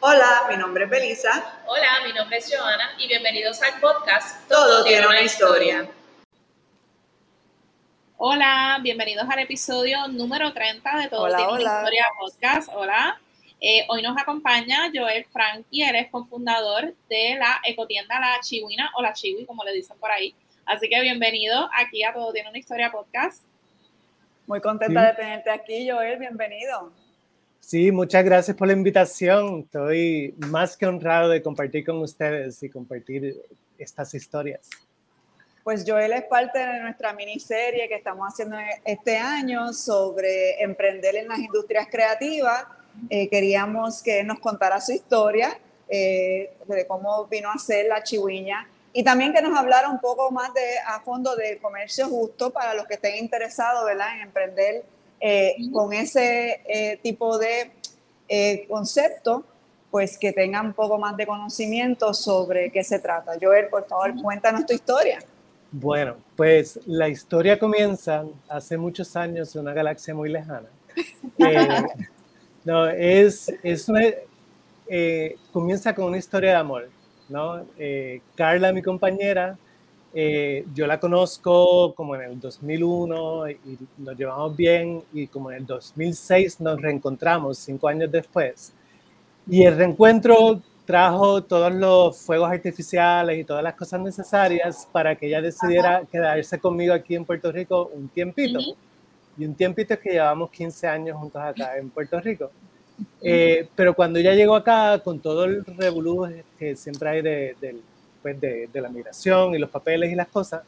Hola, mi nombre es Belisa. Hola, mi nombre es Joana y bienvenidos al podcast Todo, tiene una historia. Hola, bienvenidos al episodio número 30 de Todo Hola, tiene hola. una historia podcast. Hola. Eh, hoy nos acompaña Joel Frankie, él es cofundador de la ecotienda La Chihuina o La Chihui, como le dicen por ahí. Así que bienvenido aquí a Todo tiene una historia podcast. Muy contenta Sí. de tenerte aquí, Joel. Bienvenido. Sí, muchas gracias por la invitación. Estoy más que honrado de compartir con ustedes y compartir estas historias. Pues Joel es parte de nuestra miniserie que estamos haciendo este año sobre emprender en las industrias creativas. Eh, queríamos que nos contara su historia, eh, de cómo vino a ser la chihuiña y también que nos hablara un poco más de, a fondo del comercio justo para los que estén interesados ¿verdad? en emprender eh, con ese eh, tipo de eh, concepto, pues que tengan un poco más de conocimiento sobre qué se trata. Joel, por favor, cuéntanos tu historia. Bueno, pues la historia comienza hace muchos años en una galaxia muy lejana. Eh, no, es, es una, eh, comienza con una historia de amor, ¿no? Eh, Carla, mi compañera, eh, yo la conozco como en el 2001 y nos llevamos bien y como en el 2006 nos reencontramos cinco años después. Y el reencuentro trajo todos los fuegos artificiales y todas las cosas necesarias para que ella decidiera quedarse conmigo aquí en Puerto Rico un tiempito. Y un tiempito es que llevamos 15 años juntos acá en Puerto Rico. Eh, pero cuando ella llegó acá, con todo el revolú que siempre hay de, del- pues de, de la migración y los papeles y las cosas,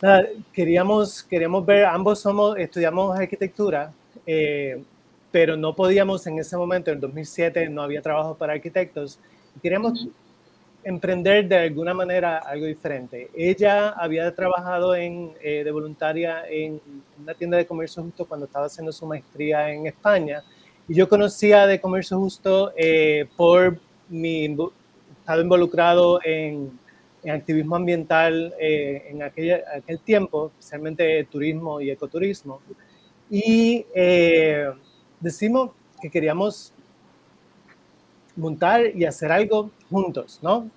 nada, queríamos, queríamos ver, ambos somos, estudiamos arquitectura, eh, pero no podíamos en ese momento, en el 2007, no había trabajo para arquitectos, queríamos emprender de alguna manera algo diferente. Ella había trabajado en, eh, de voluntaria en una tienda de comercio justo cuando estaba haciendo su maestría en España. Y yo conocía de comercio justo eh, por mi estado involucrado en, en activismo ambiental eh, en aquella- aquel tiempo, especialmente turismo y ecoturismo. Y eh, decimos que queríamos montar y hacer algo juntos, ¿no?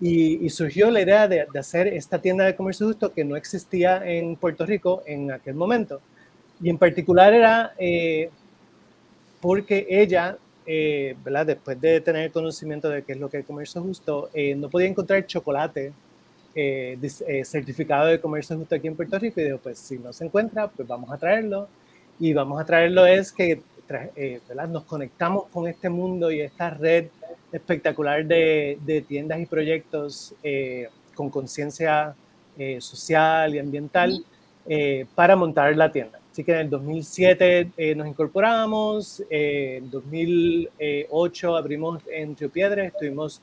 Y, y surgió la idea de, de hacer esta tienda de comercio justo que no existía en Puerto Rico en aquel momento. Y en particular era eh, porque ella, eh, ¿verdad? después de tener conocimiento de qué es lo que es comercio justo, eh, no podía encontrar chocolate eh, eh, certificado de comercio justo aquí en Puerto Rico. Y dijo, pues si no se encuentra, pues vamos a traerlo. Y vamos a traerlo es que eh, ¿verdad? nos conectamos con este mundo y esta red espectacular de, de tiendas y proyectos eh, con conciencia social y ambiental para montar la tienda. Así que en el 2007 eh, nos incorporamos, eh, en 2008 abrimos en Río Piedras, estuvimos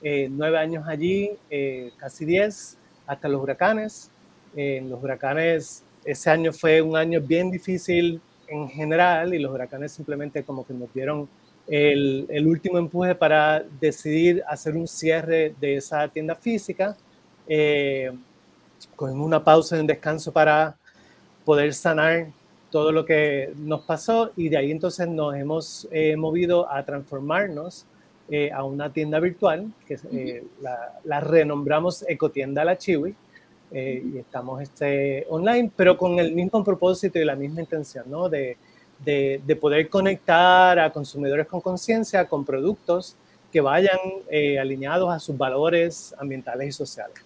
eh, nueve años allí, eh, casi diez, hasta los huracanes. Eh, en los huracanes, ese año fue un año bien difícil en general y los huracanes simplemente como que nos dieron el, el último empuje para decidir hacer un cierre de esa tienda física, eh, con una pausa y un descanso para poder sanar todo lo que nos pasó y de ahí entonces nos hemos eh, movido a transformarnos eh, a una tienda virtual que eh, la, la renombramos Ecotienda La Chiwi eh, y estamos este, online, pero con el mismo propósito y la misma intención, ¿no? De, de, de poder conectar a consumidores con conciencia con productos que vayan eh, alineados a sus valores ambientales y sociales.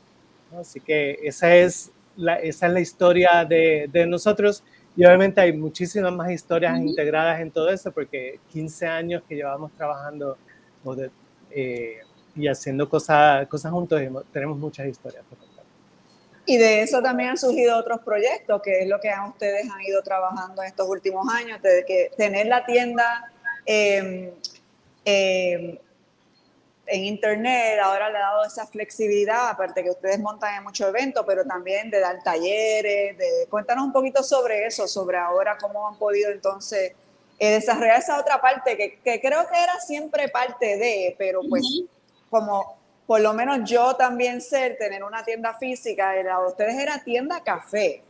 ¿no? Así que esa es la, esa es la historia de, de, nosotros y obviamente hay muchísimas más historias uh -huh. integradas en todo eso porque 15 años que llevamos trabajando de, eh, y haciendo cosas, cosas juntos tenemos muchas historias. Y de eso también han surgido otros proyectos, que es lo que ustedes han ido trabajando en estos últimos años, de que tener la tienda eh, eh, en internet ahora le ha dado esa flexibilidad, aparte que ustedes montan en muchos eventos, pero también de dar talleres, de cuéntanos un poquito sobre eso, sobre ahora cómo han podido entonces eh, desarrollar esa otra parte que, que, creo que era siempre parte de, pero pues uh -huh. como por lo menos yo también sé tener una tienda física, era, ustedes era tienda café.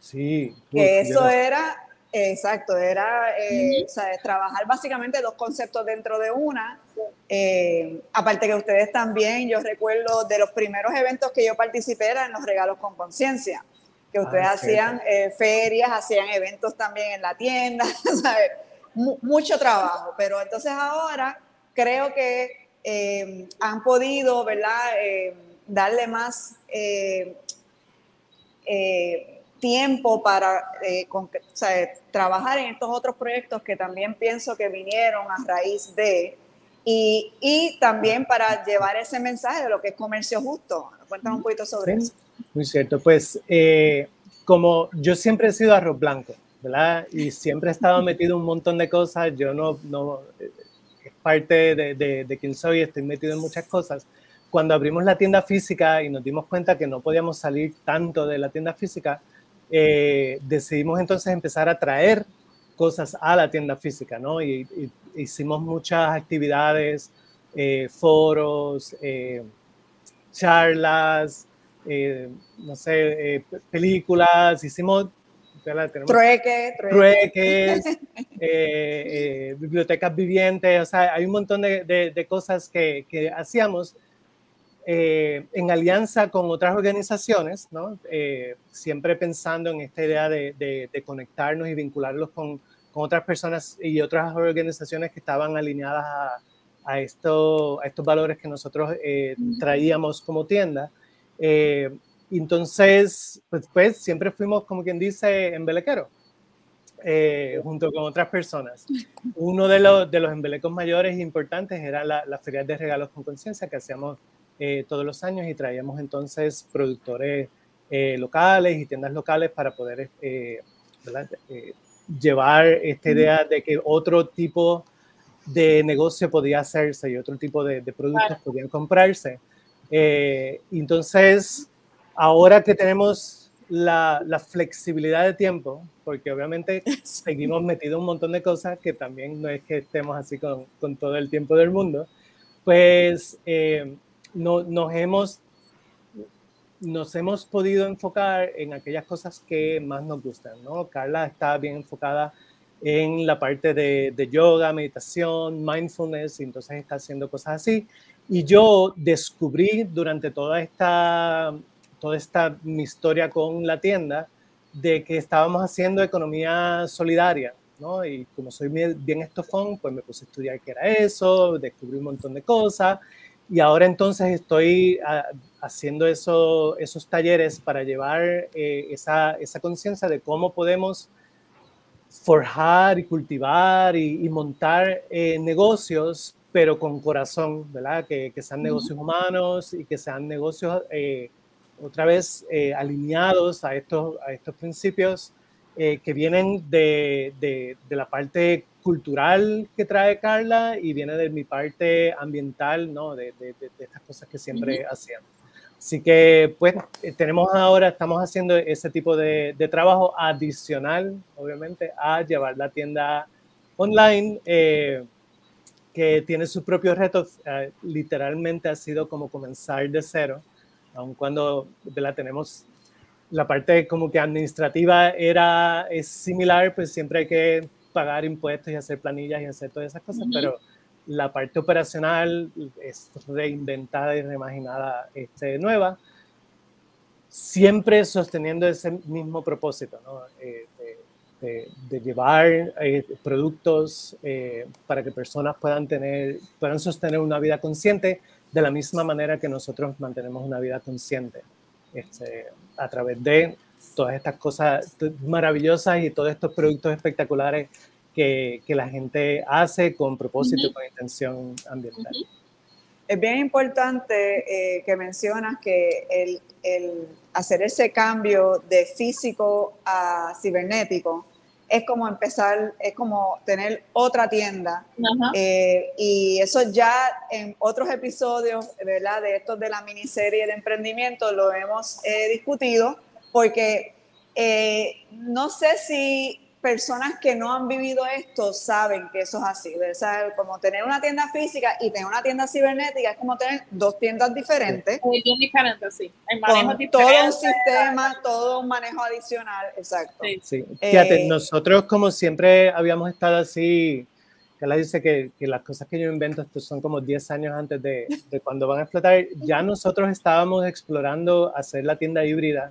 Sí. Que eso era Exacto, era eh, trabajar básicamente dos conceptos dentro de una. Eh, aparte que ustedes también, yo recuerdo de los primeros eventos que yo participé eran los regalos con conciencia, que ah, ustedes hacían eh, ferias, hacían eventos también en la tienda, mucho trabajo, pero entonces ahora creo que han podido, ¿verdad? darle más tiempo para eh, trabajar en estos otros proyectos que también pienso que vinieron a raíz de, y, y, también para llevar ese mensaje de lo que es comercio justo. Cuéntanos un poquito sobre eso. Muy cierto, pues eh, como yo siempre he sido arroz blanco, ¿verdad? Y siempre he estado metido en un montón de cosas, yo no, no es parte de, de, de quién soy, estoy metido en muchas cosas. Cuando abrimos la tienda física y nos dimos cuenta que no podíamos salir tanto de la tienda física, eh, decidimos entonces empezar a traer cosas a la tienda física, ¿no? Y, hicimos muchas actividades, eh, foros, eh, charlas, no sé, películas, hicimos trueques, trueques bibliotecas vivientes, o sea, hay un montón de, de cosas que, que hacíamos eh, en alianza con otras organizaciones, ¿no? Eh, siempre pensando en esta idea de, conectarnos y vincularlos con, con, otras personas y otras organizaciones que estaban alineadas a, a, esto, a estos valores que nosotros eh, traíamos como tienda. entonces, pues, pues, siempre fuimos, como quien dice, embelequeros. junto con otras personas. Uno de los, de los embelecos mayores e importantes era la, la feria de regalos con conciencia que hacíamos eh, todos los años y traíamos entonces productores eh, locales y tiendas locales para poder eh, llevar esta idea de que otro tipo de negocio podía hacerse y otro tipo de, productos podían comprarse. entonces, ahora que tenemos la, la, flexibilidad de tiempo, porque obviamente seguimos metidos un montón de cosas que también no es que estemos así con, con todo el tiempo del mundo, pues no, nos, hemos, nos hemos podido enfocar en aquellas cosas que más nos gustan, ¿no? Carla está bien enfocada en la parte de, yoga, meditación, mindfulness, y entonces está haciendo cosas así. Y yo descubrí durante toda esta, toda esta mi historia con la tienda de que estábamos haciendo economía solidaria, ¿no? Y como soy bien estofón, pues me puse a estudiar qué era eso, descubrí un montón de cosas y ahora entonces estoy ah, haciendo eso, esos talleres para llevar eh, esa, esa conciencia de cómo podemos forjar y cultivar y, montar eh, negocios, pero con corazón, ¿verdad? Que, que sean negocios humanos y que sean negocios, eh, otra vez, alineados a estos, a estos principios que vienen de, de, de la parte cultural que trae Carla y viene de mi parte ambiental, ¿no? De, de, de estas cosas que siempre hacíamos. Así que, pues, eh, tenemos ahora, estamos haciendo ese tipo de, trabajo adicional, obviamente, a llevar la tienda online, eh, que tiene sus propios retos. Eh, literalmente ha sido como comenzar de cero, aun cuando la tenemos la parte como que administrativa era es similar, pues siempre hay que pagar impuestos y hacer planillas y hacer todas esas cosas, pero la parte operacional es reinventada y reimaginada este, nueva, siempre sosteniendo ese mismo propósito, ¿no? Eh, de, llevar eh, productos eh, para que personas puedan, tener, puedan sostener una vida consciente de la misma manera que nosotros mantenemos una vida consciente este, a través de todas estas cosas maravillosas y todos estos productos espectaculares que, que la gente hace con propósito y con intención ambiental. Es bien importante eh, que mencionas que el, el, hacer ese cambio de físico a cibernético es como empezar, es como tener otra tienda. Eh, y eso ya en otros episodios, ¿verdad? De estos de la miniserie de emprendimiento lo hemos eh, discutido porque eh, no sé si personas que no han vivido esto saben que eso es así. ¿sabes? Como tener una tienda física y tener una tienda cibernética es como tener dos tiendas diferentes. Muy diferentes, sí. El manejo con todo un sistema, todo un manejo adicional, exacto. Sí, Fíjate, eh, nosotros como siempre habíamos estado así, que la dice que, que, las cosas que yo invento estos son como 10 años antes de, de, cuando van a explotar, ya nosotros estábamos explorando hacer la tienda híbrida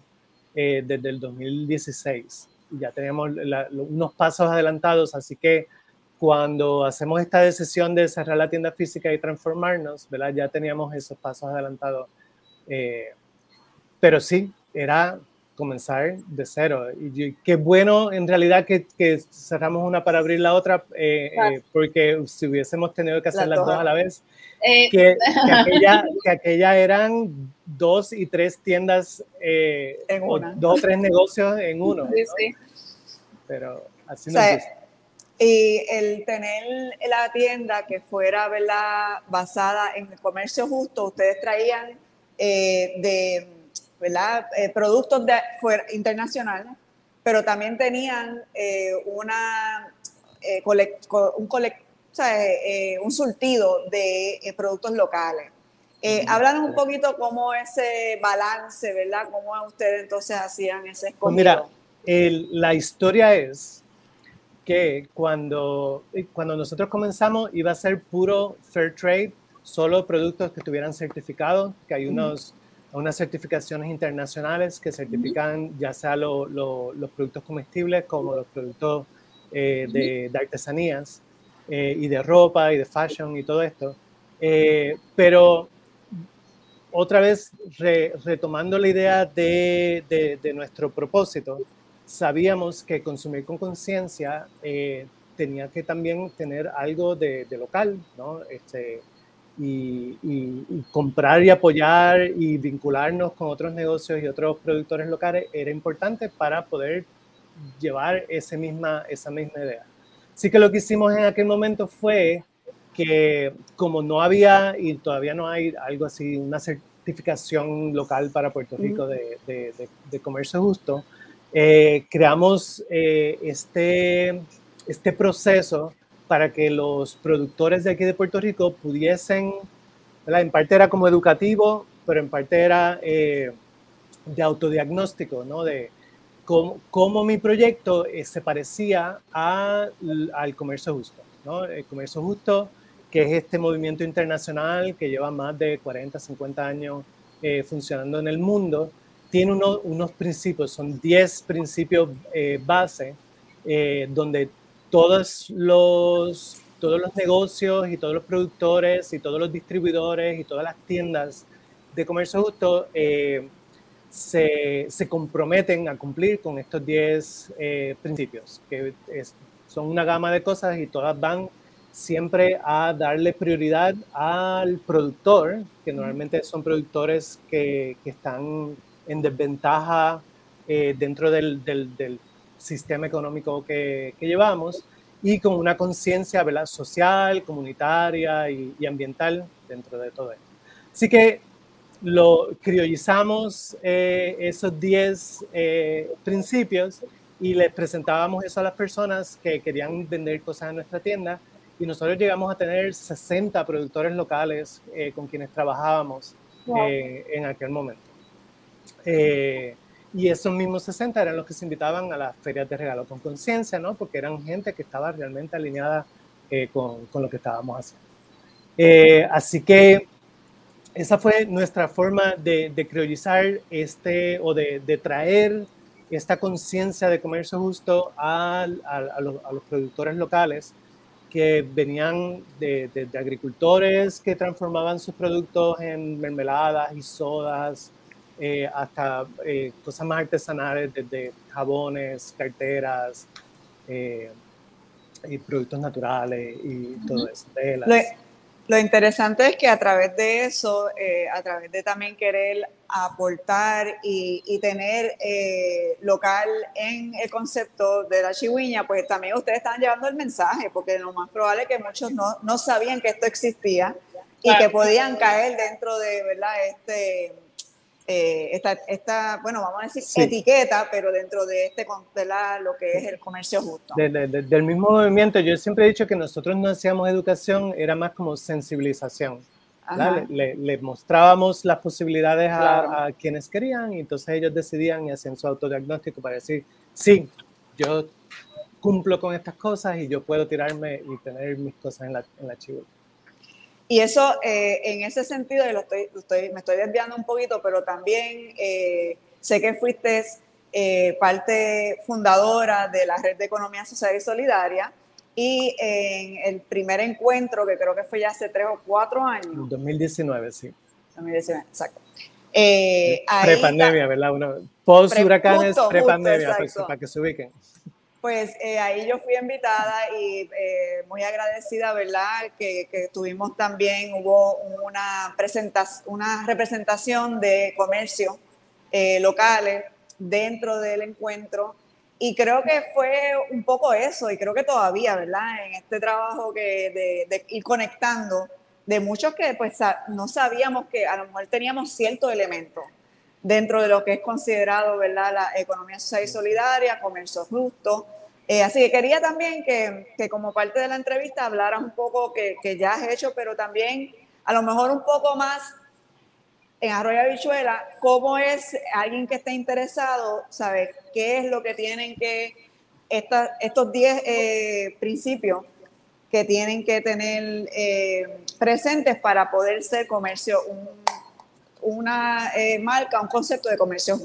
eh, desde el 2016 ya teníamos unos pasos adelantados, así que cuando hacemos esta decisión de cerrar la tienda física y transformarnos, ya teníamos esos pasos adelantados. Eh, pero sí, era comenzar de cero. Y qué bueno en realidad que, que, cerramos una para abrir la otra, eh, eh, porque si hubiésemos tenido que hacer las dos a la vez, que, que, aquella, que, aquella, eran dos y tres tiendas, o dos o tres negocios en uno. Sí, sí. Pero así no es. Y el tener la tienda que fuera ¿verdad? basada en el comercio justo, ustedes traían de ¿verdad? Eh, productos de, fuera, internacionales, pero también tenían eh, una, eh, un, un surtido de surtido de productos locales. Háblanos un poquito cómo ese balance, ¿verdad? ¿Cómo ustedes entonces hacían ese pues mira, la historia es que cuando, cuando nosotros comenzamos iba a ser puro fair trade, solo productos que tuvieran certificado, que hay unos unas certificaciones internacionales que certifican ya sea los productos comestibles como los productos eh, de, artesanías eh, y de ropa y de fashion y todo esto. Eh, pero otra vez, retomando la idea de, de, nuestro propósito, sabíamos que consumir con conciencia tenía que también tener algo de, local, ¿no? Este, y, comprar y apoyar y vincularnos con otros negocios y otros productores locales era importante para poder llevar ese misma, esa misma idea. Así que lo que hicimos en aquel momento fue que como no había y todavía no hay algo así, una certificación local para Puerto Rico de, de, comercio justo, eh, creamos eh, este, este proceso para que los productores de aquí de Puerto Rico pudiesen, en parte era como educativo, pero en parte era eh, de autodiagnóstico, ¿no? De cómo, cómo mi proyecto eh, se parecía a, al comercio justo, ¿no? El comercio justo, que es este movimiento internacional que lleva más de 40, 50 años eh, funcionando en el mundo, tiene uno, unos principios, son 10 principios base, donde todos los, todos los negocios y todos los productores y todos los distribuidores y todas las tiendas de comercio justo eh, se, se, comprometen a cumplir con estos 10 eh, principios, que son una gama de cosas y todas van siempre a darle prioridad al productor, que normalmente son productores que, que están en desventaja eh, dentro del, del, del, sistema económico que, que llevamos y con una conciencia social, comunitaria y, ambiental dentro de todo esto. Así que lo criollizamos eh, esos 10 eh, principios y les presentábamos eso a las personas que querían vender cosas en nuestra tienda y nosotros llegamos a tener 60 productores locales eh, con quienes trabajábamos en aquel momento. Y esos mismos 60 eran los que se invitaban a las ferias de regalo con conciencia, ¿no? Porque eran gente que estaba realmente alineada eh, con, con, lo que estábamos haciendo. Eh, así que esa fue nuestra forma de, de criollizar este o de, de traer esta conciencia de comercio justo a, a, los, a, los, productores locales que venían de, de, agricultores que transformaban sus productos en mermeladas y sodas, eh, hasta eh, cosas más artesanales, desde jabones, carteras, eh, y productos naturales y todo eso. Lo, interesante es que a través de eso, a través de también querer aportar y, y tener local en el concepto de la chihuiña, pues también ustedes están llevando el mensaje, porque lo más probable es que muchos no, no sabían que esto existía y que podían caer dentro de, ¿verdad? Este eh, esta, esta, bueno, vamos a decir etiqueta, pero dentro de este lo que es el comercio justo. del mismo movimiento, yo siempre he dicho que nosotros no hacíamos educación, era más como sensibilización. Le, mostrábamos las posibilidades a, a, quienes querían y entonces ellos decidían y hacían su autodiagnóstico para decir, sí, yo cumplo con estas cosas y yo puedo tirarme y tener mis cosas en la, en la y eso, eh, en ese sentido, lo estoy, me estoy desviando un poquito, pero también eh, sé que fuiste eh, parte fundadora de la Red de Economía Social y Solidaria. Y en el primer encuentro, que creo que fue ya hace tres o cuatro años. 2019, sí. 2019, exacto. pre-pandemia, ¿verdad? post huracanes, pre-pandemia, pues, para que se ubiquen. Pues eh, ahí yo fui invitada y eh, muy agradecida, ¿verdad? Que, tuvimos también, hubo una, presentación, una representación de comercio eh, locales dentro del encuentro y creo que fue un poco eso y creo que todavía, ¿verdad? En este trabajo que de, ir conectando de muchos que pues no sabíamos que a lo mejor teníamos ciertos elementos dentro de lo que es considerado ¿verdad? la economía social y solidaria, comercio justo. Eh, así que quería también que, que, como parte de la entrevista hablaras un poco que, que, ya has hecho, pero también a lo mejor un poco más en Arroyo Habichuela, cómo es alguien que esté interesado, ¿sabes? ¿Qué es lo que tienen que, esta, estos 10 eh, principios que tienen que tener eh, presentes para poder ser comercio, un, una eh, marca, un concepto de comercio.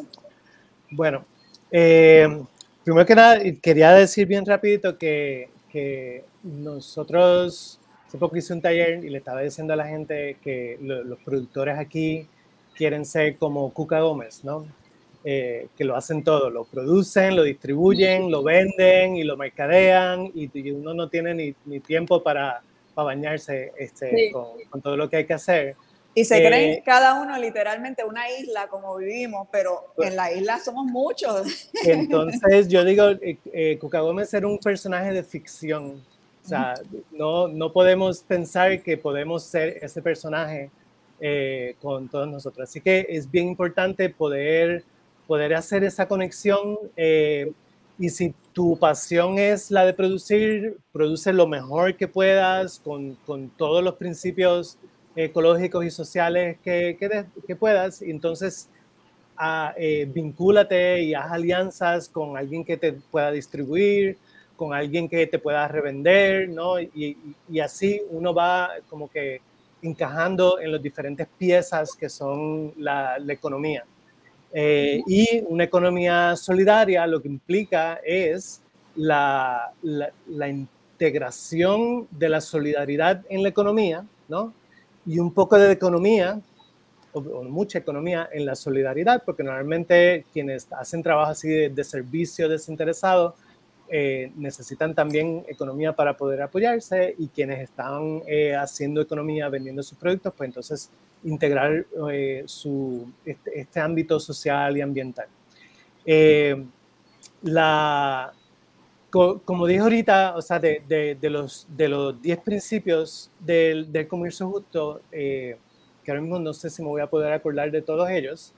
Bueno, eh, primero que nada, quería decir bien rapidito que, que nosotros, hace poco hice un taller y le estaba diciendo a la gente que los productores aquí quieren ser como Cuca Gómez, ¿no? Eh, que lo hacen todo, lo producen, lo distribuyen, lo venden y lo mercadean y, uno no tiene ni, ni tiempo para, para bañarse este, con, con, todo lo que hay que hacer. Y se creen eh, cada uno literalmente una isla como vivimos, pero pues en la isla somos muchos. Entonces yo digo, eh, eh, Cuca Gómez era un personaje de ficción. O sea, no, no podemos pensar que podemos ser ese personaje eh, con todos nosotros. Así que es bien importante poder, poder hacer esa conexión. y si tu pasión es la de producir, produce lo mejor que puedas con, con todos los principios ecológicos y sociales que, que, puedas. entonces, a, ah, eh, vincúlate y haz alianzas con alguien que te pueda distribuir, con alguien que te pueda revender, ¿no? Y, así uno va como que encajando en las diferentes piezas que son la, la economía. Eh, y una economía solidaria lo que implica es la, la, la integración de la solidaridad en la economía, ¿no? Y un poco de economía, o, mucha economía en la solidaridad, porque normalmente quienes hacen trabajo así de, servicio desinteresado eh, necesitan también economía para poder apoyarse y quienes están eh, haciendo economía vendiendo sus productos, pues entonces integrar eh, su, este, este, ámbito social y ambiental. la, como dije ahorita, o sea, de, de, los, de los 10 principios del, del, comercio justo, eh, que ahora mismo no sé si me voy a poder acordar de todos ellos.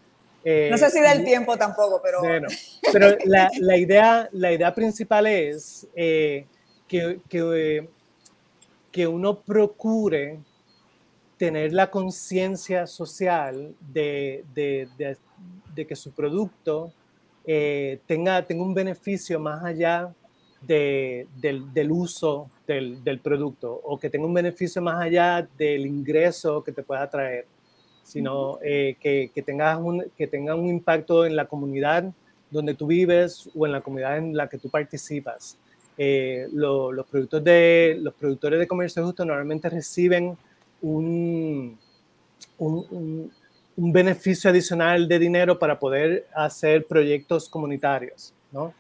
Eh, no sé si da el tiempo tampoco, pero... Bueno, pero la, la, idea, la idea principal es eh, que, que, que, uno procure tener la conciencia social de, de, de, que su producto tenga, tenga un beneficio más allá de, del, del, uso del, del, producto o que tenga un beneficio más allá del ingreso que te pueda traer, sino eh, que, que, tengas un, que tenga un impacto en la comunidad donde tú vives o en la comunidad en la que tú participas. Eh, los, productos de, los productores de comercio justo normalmente reciben un, un, un, beneficio adicional de dinero para poder hacer proyectos comunitarios. ¿No?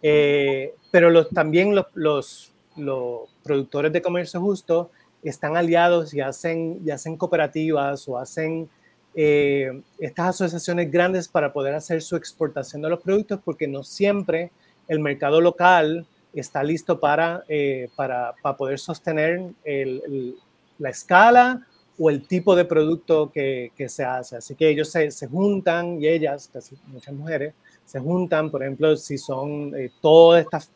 pero los, también los, los, los, productores de comercio justo están aliados y hacen, y hacen cooperativas o hacen eh, estas asociaciones grandes para poder hacer su exportación de los productos porque no siempre el mercado local está listo para, eh, para, para, poder sostener el, la escala o el tipo de producto que, que se hace. Así que ellos se, se, juntan y ellas, casi muchas mujeres, se juntan, por ejemplo, si son eh, todas estas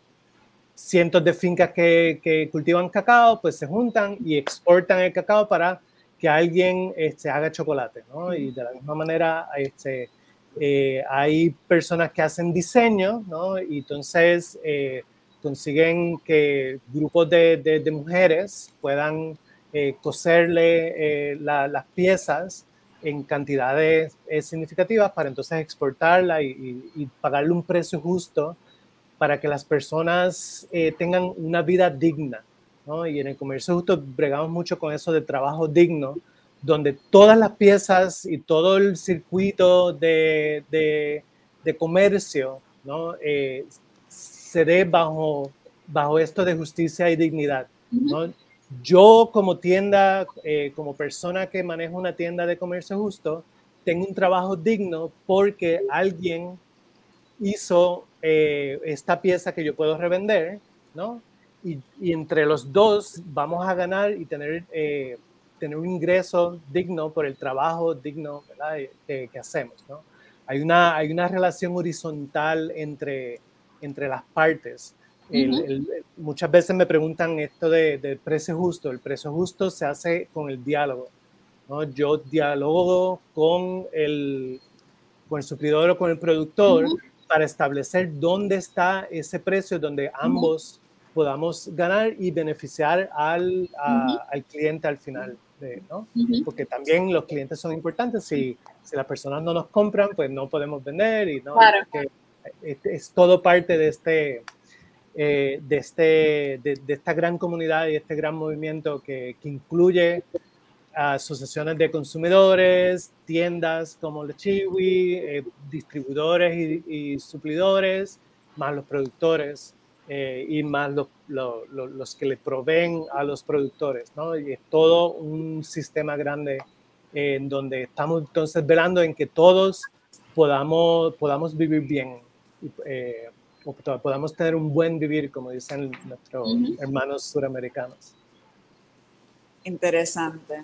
cientos de fincas que, cultivan cacao, pues se juntan y exportan el cacao para que alguien este, haga chocolate, ¿no? Y de la misma manera, este, eh, hay personas que hacen diseño, ¿no? Y entonces eh, consiguen que grupos de, mujeres puedan coserle la, las piezas en cantidades eh, significativas para entonces exportarla y, y, y, pagarle un precio justo para que las personas tengan una vida digna. ¿no? Y en el comercio justo bregamos mucho con eso de trabajo digno, donde todas las piezas y todo el circuito de, de, de comercio ¿no? Eh, se dé bajo, bajo esto de justicia y dignidad. ¿no? Yo como tienda, eh, como persona que maneja una tienda de comercio justo, tengo un trabajo digno porque alguien hizo eh, esta pieza que yo puedo revender, ¿no? Y, entre los dos vamos a ganar y tener, eh, tener un ingreso digno por el trabajo digno que, que, hacemos, ¿no? Hay una, hay una relación horizontal entre, entre las partes. El, el, muchas veces me preguntan esto de, de, precio justo. El precio justo se hace con el diálogo. ¿no? Yo dialogo con el, con el suplidor o con el productor uh -huh. para establecer dónde está ese precio donde ambos uh -huh. podamos ganar y beneficiar al, a, al cliente al final. De, ¿no? Porque también los clientes son importantes. Si, si las personas no nos compran, pues no podemos vender y no. Claro. Es, es, todo parte de este, eh, de, este, de, de, esta gran comunidad y este gran movimiento que, que incluye asociaciones de consumidores, tiendas como la Chiwi, eh, distribuidores y, y, suplidores, más los productores eh, y más los, los, los, que le proveen a los productores. ¿no? Y es todo un sistema grande eh, en donde estamos entonces velando en que todos podamos, podamos vivir bien. Podamos tener un buen vivir, como dicen nuestros uh -huh. hermanos suramericanos. Interesante.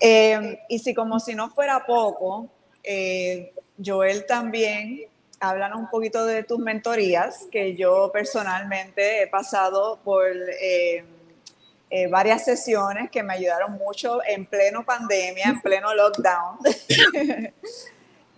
Eh, y si como si no fuera poco, eh, Joel también, háblanos un poquito de tus mentorías, que yo personalmente he pasado por eh, varias sesiones que me ayudaron mucho en pleno pandemia, en pleno lockdown.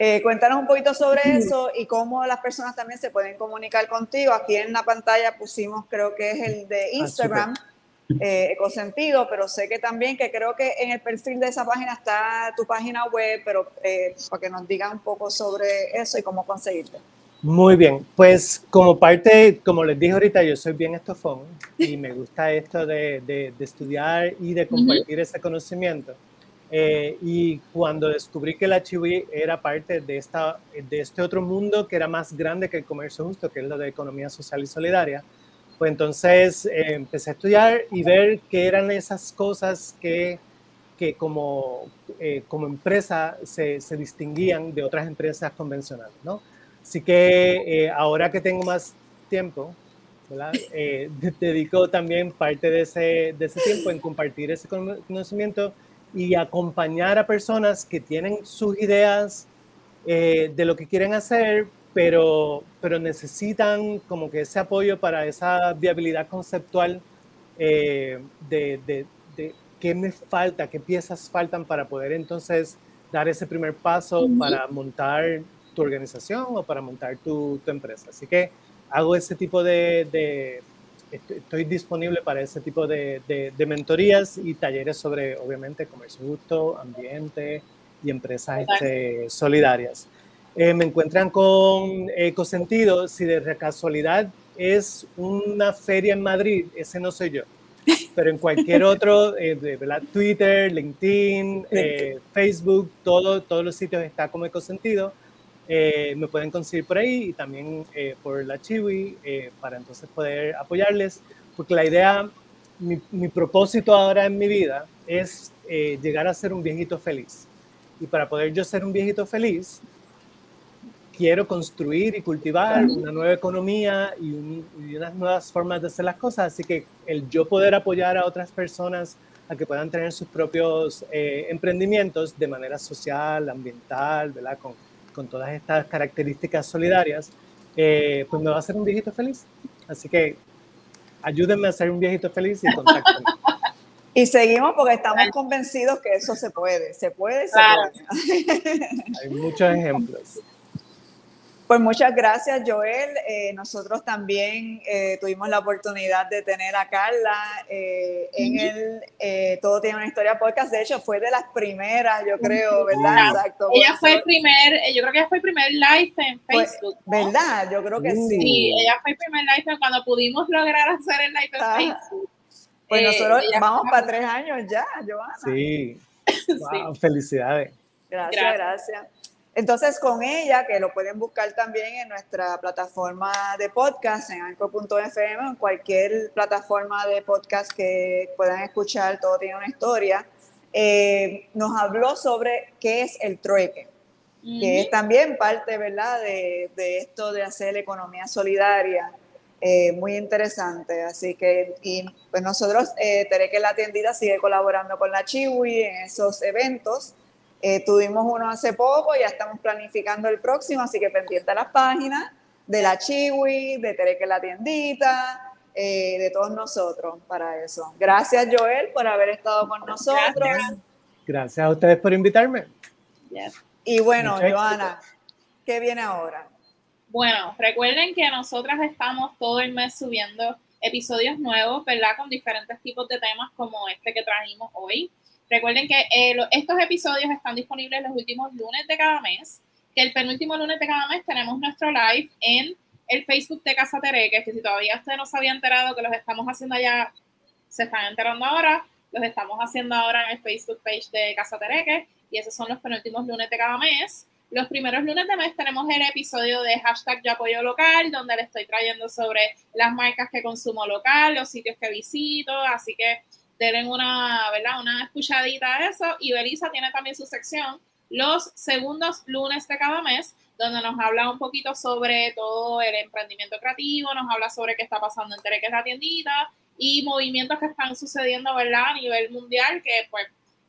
Eh, cuéntanos un poquito sobre eso y cómo las personas también se pueden comunicar contigo. Aquí en la pantalla pusimos, creo que es el de Instagram, ah, eh, Ecosentido, pero sé que también, que creo que en el perfil de esa página está tu página web, pero eh, para que nos digan un poco sobre eso y cómo conseguirte. Muy bien, pues como parte, como les dije ahorita, yo soy bien estofón y me gusta esto de, de, de estudiar y de compartir uh -huh. ese conocimiento. Eh, y cuando descubrí que la Chiwi era parte de, esta, de este otro mundo que era más grande que el comercio justo, que es lo de economía social y solidaria, pues entonces eh, empecé a estudiar y ver qué eran esas cosas que, que como, eh, como empresa se, se, distinguían de otras empresas convencionales. ¿no? Así que eh, ahora que tengo más tiempo, eh, dedico también parte de ese, de ese tiempo en compartir ese conocimiento y acompañar a personas que tienen sus ideas eh, de lo que quieren hacer, pero, pero necesitan como que ese apoyo para esa viabilidad conceptual eh, de, de, de, qué me falta, qué piezas faltan para poder entonces dar ese primer paso para montar tu organización o para montar tu, tu empresa. Así que hago ese tipo de, de estoy disponible para ese tipo de, de, de, mentorías y talleres sobre, obviamente, comercio justo, ambiente y empresas este, solidarias. Eh, me encuentran con Ecosentido, si de casualidad es una feria en Madrid, ese no soy yo, pero en cualquier otro, eh, ¿verdad? Twitter, LinkedIn, eh, Facebook, todo, todos los sitios está como Ecosentido. Eh, me pueden conseguir por ahí y también eh, por la Chiwi eh, para entonces poder apoyarles, porque la idea, mi, mi propósito ahora en mi vida es llegar a ser un viejito feliz. Y para poder yo ser un viejito feliz, quiero construir y cultivar una nueva economía y, un, y, unas nuevas formas de hacer las cosas. Así que el yo poder apoyar a otras personas a que puedan tener sus propios emprendimientos de manera social, ambiental, ¿verdad? Con, con todas estas características solidarias, eh, pues me va a hacer un viejito feliz. Así que ayúdenme a ser un viejito feliz y contáctenme. Y seguimos porque estamos convencidos que eso se puede, se puede, se puede. Hay muchos ejemplos. Pues muchas gracias, Joel. Eh, nosotros también eh, tuvimos la oportunidad de tener a Carla eh, en el Todo tiene una historia podcast. De hecho, fue de las primeras, yo creo, ¿verdad? Exacto. Ella fue el primer, yo creo que ella fue el primer live en Facebook. ¿Verdad? Yo creo que sí. Sí, ella fue el primer live cuando pudimos lograr hacer el live en ah. Facebook. Pues nosotros vamos para tres años ya, Joana. Sí. Wow, Felicidades. gracias. gracias. Entonces, con ella, que lo pueden buscar también en nuestra plataforma de podcast, en anchor.fm, en cualquier plataforma de podcast que puedan escuchar, todo tiene una historia, eh, nos habló sobre qué es el trueque, que es también parte, ¿verdad?, de, esto de hacer economía solidaria. Eh, muy interesante, así que y pues nosotros, eh, que la tiendita sigue colaborando con la Chiwi en esos eventos, eh, tuvimos uno hace poco, ya estamos planificando el próximo, así que pendiente a las páginas de la Chiwi, de Tereque la tiendita, eh, de todos nosotros para eso. Gracias Joel por haber estado con nosotros. Gracias, a ustedes por invitarme. Y bueno, Joana, ¿qué viene ahora? Bueno, recuerden que nosotras estamos todo el mes subiendo episodios nuevos, ¿verdad? Con diferentes tipos de temas como este que trajimos hoy. Recuerden que eh, estos episodios están disponibles los últimos lunes de cada mes, que el penúltimo lunes de cada mes tenemos nuestro live en el Facebook de Casa Tereque, que si todavía usted no se había enterado que los estamos haciendo allá, se están enterando ahora, los estamos haciendo ahora en el Facebook page de Casa Tereque, y esos son los penúltimos lunes de cada mes. Los primeros lunes de mes tenemos el episodio de hashtag Yo Apoyo Local, donde le estoy trayendo sobre las marcas que consumo local, los sitios que visito, así que denle una, ¿verdad? Una escuchadita a eso. Y Belisa tiene también su sección los segundos lunes de cada mes, donde nos habla un poquito sobre todo el emprendimiento creativo, nos habla sobre qué está pasando en Tere, que es la tiendita, y movimientos que están sucediendo, ¿verdad? A nivel mundial, que pues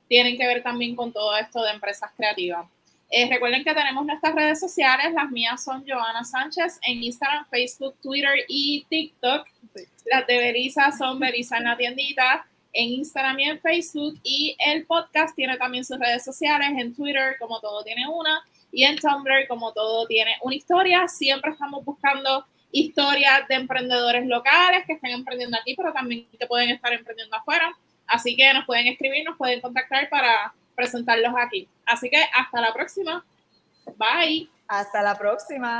tienen que ver también con todo esto de empresas creativas. Eh, recuerden que tenemos nuestras redes sociales, las mías son Joana Sánchez en Instagram, Facebook, Twitter y TikTok. Las de Belisa son Belisa en la tiendita en Instagram y en Facebook. Y el podcast tiene también sus redes sociales, en Twitter, como todo tiene una, y en Tumblr, como todo tiene una historia. Siempre estamos buscando historias de emprendedores locales que estén emprendiendo aquí, pero también que pueden estar emprendiendo afuera. Así que nos pueden escribir, nos pueden contactar para presentarlos aquí. Así que hasta la próxima. Bye. Hasta la próxima.